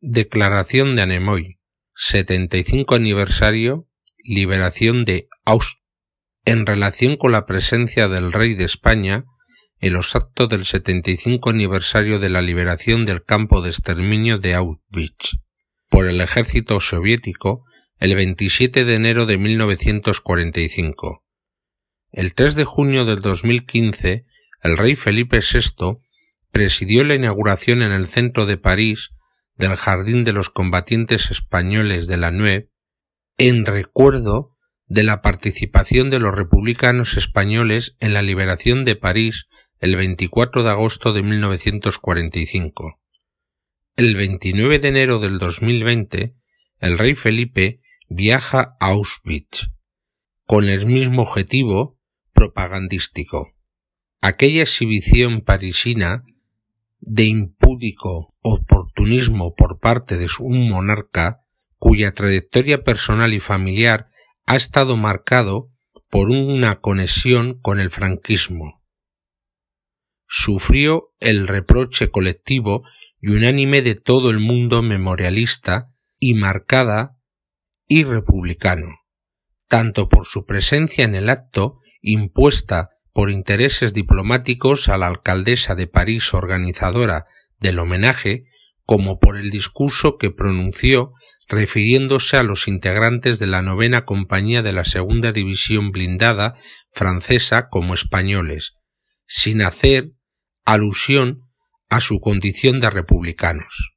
Declaración de Anemoy, 75 aniversario, liberación de Auschwitz, en relación con la presencia del rey de España en los actos del 75 aniversario de la liberación del campo de exterminio de Auschwitz por el ejército soviético el 27 de enero de 1945. El 3 de junio del 2015, el rey Felipe VI presidió la inauguración en el centro de París del Jardín de los Combatientes Españoles de la Nue en recuerdo de la participación de los republicanos españoles en la liberación de París el 24 de agosto de 1945. El 29 de enero del 2020, el rey Felipe viaja a Auschwitz con el mismo objetivo propagandístico. Aquella exhibición parisina de impúdico oportunismo por parte de un monarca cuya trayectoria personal y familiar ha estado marcado por una conexión con el franquismo. Sufrió el reproche colectivo y unánime de todo el mundo memorialista y marcada y republicano, tanto por su presencia en el acto impuesta por intereses diplomáticos a la alcaldesa de París organizadora del homenaje, como por el discurso que pronunció refiriéndose a los integrantes de la novena compañía de la segunda división blindada francesa como españoles, sin hacer alusión a su condición de republicanos.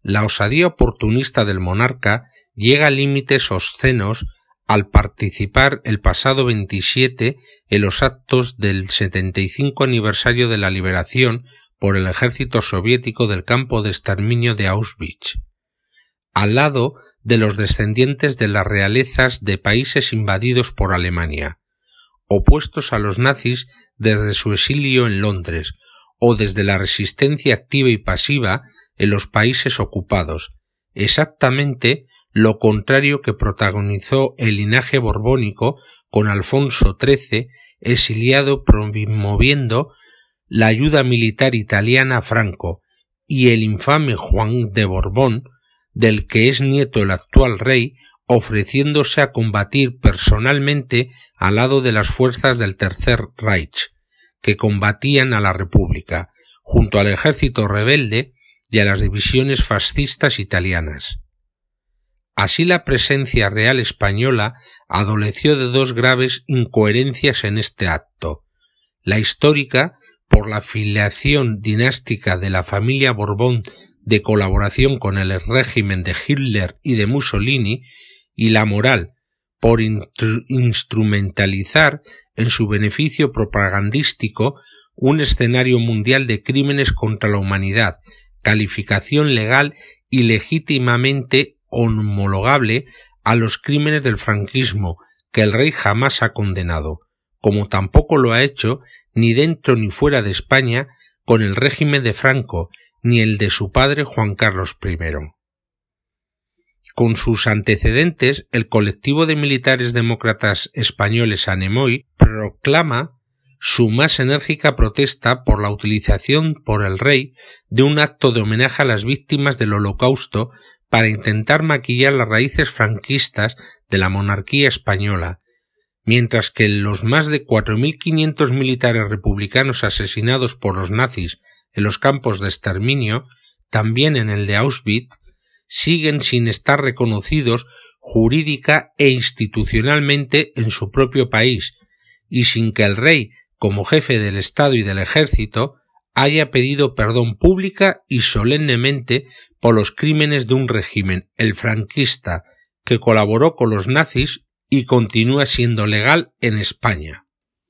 La osadía oportunista del monarca llega a límites obscenos al participar el pasado 27 en los actos del 75 aniversario de la liberación por el ejército soviético del campo de exterminio de Auschwitz, al lado de los descendientes de las realezas de países invadidos por Alemania, opuestos a los nazis desde su exilio en Londres o desde la resistencia activa y pasiva en los países ocupados, exactamente lo contrario que protagonizó el linaje borbónico con Alfonso XIII exiliado promoviendo la ayuda militar italiana a Franco y el infame Juan de Borbón, del que es nieto el actual rey, ofreciéndose a combatir personalmente al lado de las fuerzas del Tercer Reich, que combatían a la República, junto al ejército rebelde y a las divisiones fascistas italianas. Así la presencia real española adoleció de dos graves incoherencias en este acto. La histórica, por la filiación dinástica de la familia Borbón de colaboración con el régimen de Hitler y de Mussolini, y la moral, por instrumentalizar en su beneficio propagandístico un escenario mundial de crímenes contra la humanidad, calificación legal y legítimamente homologable a los crímenes del franquismo que el rey jamás ha condenado, como tampoco lo ha hecho ni dentro ni fuera de España con el régimen de Franco ni el de su padre Juan Carlos I. Con sus antecedentes, el colectivo de militares demócratas españoles Anemoy proclama su más enérgica protesta por la utilización por el rey de un acto de homenaje a las víctimas del Holocausto para intentar maquillar las raíces franquistas de la monarquía española, mientras que los más de 4.500 militares republicanos asesinados por los nazis en los campos de exterminio, también en el de Auschwitz, siguen sin estar reconocidos jurídica e institucionalmente en su propio país, y sin que el rey, como jefe del Estado y del ejército, haya pedido perdón pública y solemnemente por los crímenes de un régimen, el franquista, que colaboró con los nazis y continúa siendo legal en España.